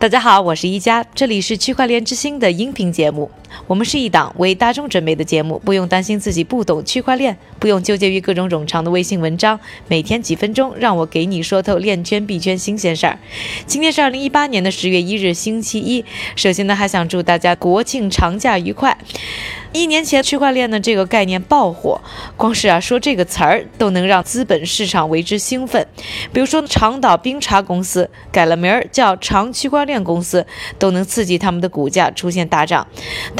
大家好，我是一加，这里是区块链之星的音频节目。我们是一档为大众准备的节目，不用担心自己不懂区块链，不用纠结于各种冗长的微信文章。每天几分钟，让我给你说透链圈币圈新鲜事儿。今天是二零一八年的十月一日，星期一。首先呢，还想祝大家国庆长假愉快。一年前，区块链的这个概念爆火，光是啊说这个词儿都能让资本市场为之兴奋。比如说，长岛冰茶公司改了名儿叫长区块链公司，都能刺激他们的股价出现大涨。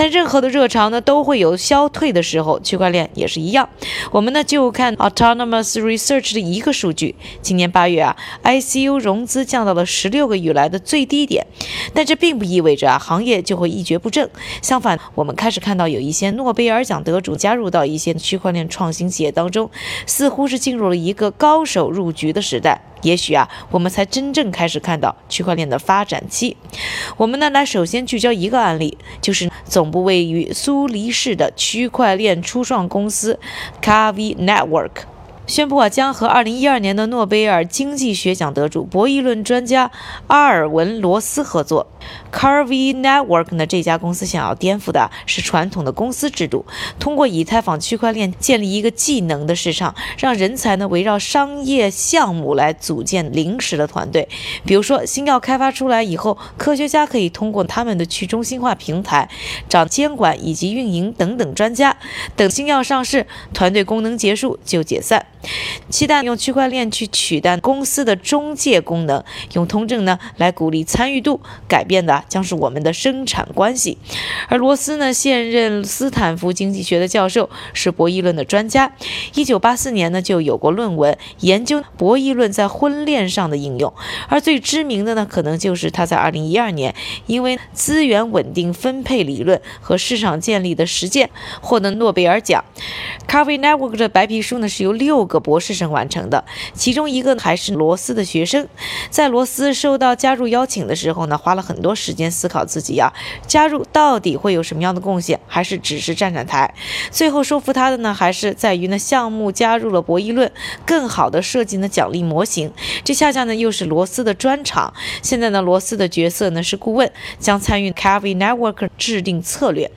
但任何的热潮呢，都会有消退的时候，区块链也是一样。我们呢就看 Autonomous Research 的一个数据，今年八月啊，ICU 融资降到了十六个月来的最低点。但这并不意味着啊行业就会一蹶不振，相反，我们开始看到有一。些诺贝尔奖得主加入到一些区块链创新企业当中，似乎是进入了一个高手入局的时代。也许啊，我们才真正开始看到区块链的发展期。我们呢，来首先聚焦一个案例，就是总部位于苏黎世的区块链初创公司 Kavi Network。宣布啊，将和2012年的诺贝尔经济学奖得主、博弈论专家阿尔文·罗斯合作。Carve Network 呢，这家公司想要颠覆的是传统的公司制度，通过以太坊区块链建立一个技能的市场，让人才呢围绕商业项目来组建临时的团队。比如说，新药开发出来以后，科学家可以通过他们的去中心化平台找监管以及运营等等专家。等新药上市，团队功能结束就解散。期待用区块链去取代公司的中介功能，用通证呢来鼓励参与度，改变的将是我们的生产关系。而罗斯呢，现任斯坦福经济学的教授，是博弈论的专家。一九八四年呢就有过论文研究博弈论在婚恋上的应用，而最知名的呢，可能就是他在二零一二年因为资源稳定分配理论和市场建立的实践获得诺贝尔奖。Carvi Network 的白皮书呢是由六。个博士生完成的，其中一个还是罗斯的学生。在罗斯受到加入邀请的时候呢，花了很多时间思考自己呀加入到底会有什么样的贡献，还是只是站站台。最后说服他的呢，还是在于呢项目加入了博弈论，更好的设计呢奖励模型。这恰恰呢又是罗斯的专长。现在呢罗斯的角色呢是顾问，将参与 c a v i Network 制定策略。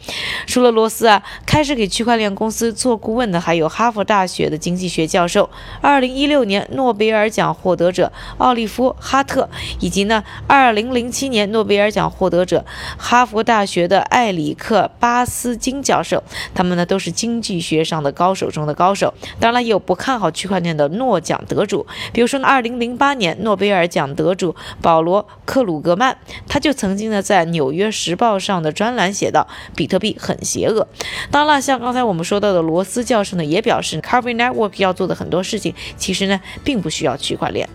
除了罗斯啊，开始给区块链公司做顾问的还有哈佛大学的经济学教。教授，二零一六年诺贝尔奖获得者奥利夫·哈特，以及呢，二零零七年诺贝尔奖获得者哈佛大学的艾里克·巴斯金教授，他们呢都是经济学上的高手中的高手。当然，也有不看好区块链的诺奖得主，比如说呢，二零零八年诺贝尔奖得主保罗·克鲁格曼，他就曾经呢在《纽约时报》上的专栏写道：“比特币很邪恶。”当然，像刚才我们说到的罗斯教授呢，也表示 Carving Network 要做的。很多事情其实呢，并不需要区块链。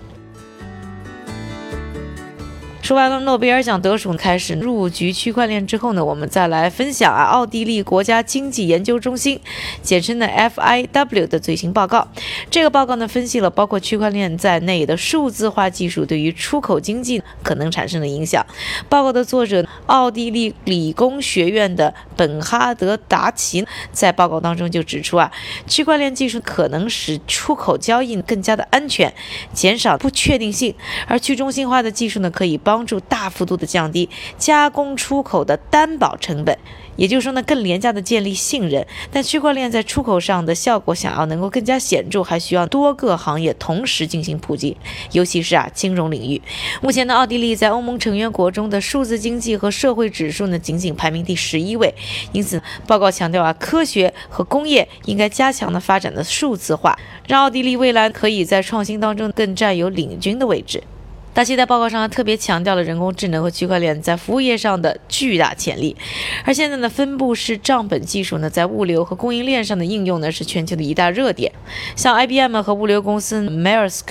说完了诺贝尔奖得主开始入局区块链之后呢，我们再来分享啊，奥地利国家经济研究中心，简称的 FIW 的最新报告。这个报告呢，分析了包括区块链在内的数字化技术对于出口经济可能产生的影响。报告的作者，奥地利理工学院的本哈德达奇，在报告当中就指出啊，区块链技术可能使出口交易更加的安全，减少不确定性，而去中心化的技术呢，可以帮。帮助大幅度的降低加工出口的担保成本，也就是说呢，更廉价的建立信任。但区块链在出口上的效果想要能够更加显著，还需要多个行业同时进行普及，尤其是啊金融领域。目前呢，奥地利在欧盟成员国中的数字经济和社会指数呢，仅仅排名第十一位。因此，报告强调啊，科学和工业应该加强的发展的数字化，让奥地利未来可以在创新当中更占有领军的位置。大西在报告上特别强调了人工智能和区块链在服务业上的巨大潜力，而现在呢，分布式账本技术呢，在物流和供应链上的应用呢，是全球的一大热点。像 IBM 和物流公司 Maersk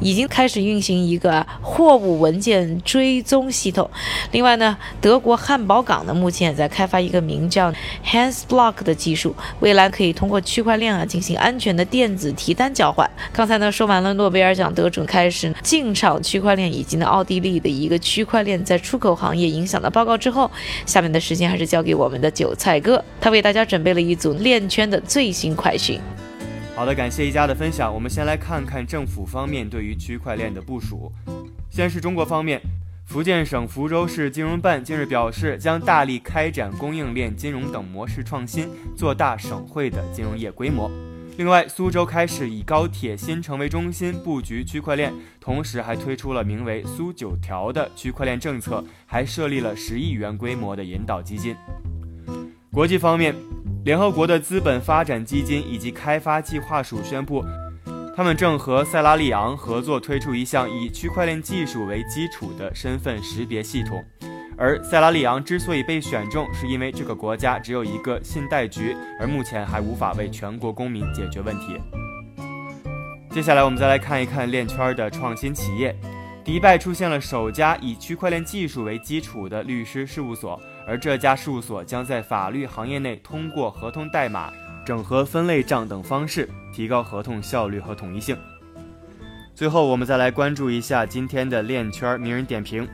已经开始运行一个货物文件追踪系统。另外呢，德国汉堡港呢，目前也在开发一个名叫 HandsBlock 的技术，未来可以通过区块链啊，进行安全的电子提单交换。刚才呢，说完了诺贝尔奖得主开始进场区块链以及呢，奥地利的一个区块链在出口行业影响的报告之后，下面的时间还是交给我们的韭菜哥，他为大家准备了一组链圈的最新快讯。好的，感谢一家的分享。我们先来看看政府方面对于区块链的部署。先是中国方面，福建省福州市金融办近日表示，将大力开展供应链金融等模式创新，做大省会的金融业规模。另外，苏州开始以高铁新城为中心布局区块链，同时还推出了名为“苏九条”的区块链政策，还设立了十亿元规模的引导基金。国际方面，联合国的资本发展基金以及开发计划署宣布。他们正和塞拉利昂合作推出一项以区块链技术为基础的身份识别系统，而塞拉利昂之所以被选中，是因为这个国家只有一个信贷局，而目前还无法为全国公民解决问题。接下来我们再来看一看链圈的创新企业，迪拜出现了首家以区块链技术为基础的律师事务所，而这家事务所将在法律行业内通过合同代码。整合分类账等方式，提高合同效率和统一性。最后，我们再来关注一下今天的链圈名人点评。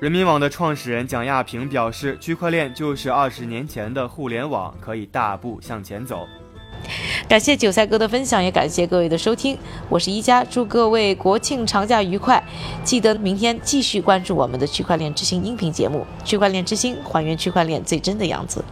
人民网的创始人蒋亚平表示：“区块链就是二十年前的互联网，可以大步向前走。”感谢韭菜哥的分享，也感谢各位的收听。我是一加，祝各位国庆长假愉快！记得明天继续关注我们的区块链之星音频节目《区块链之星》，还原区块链最真的样子。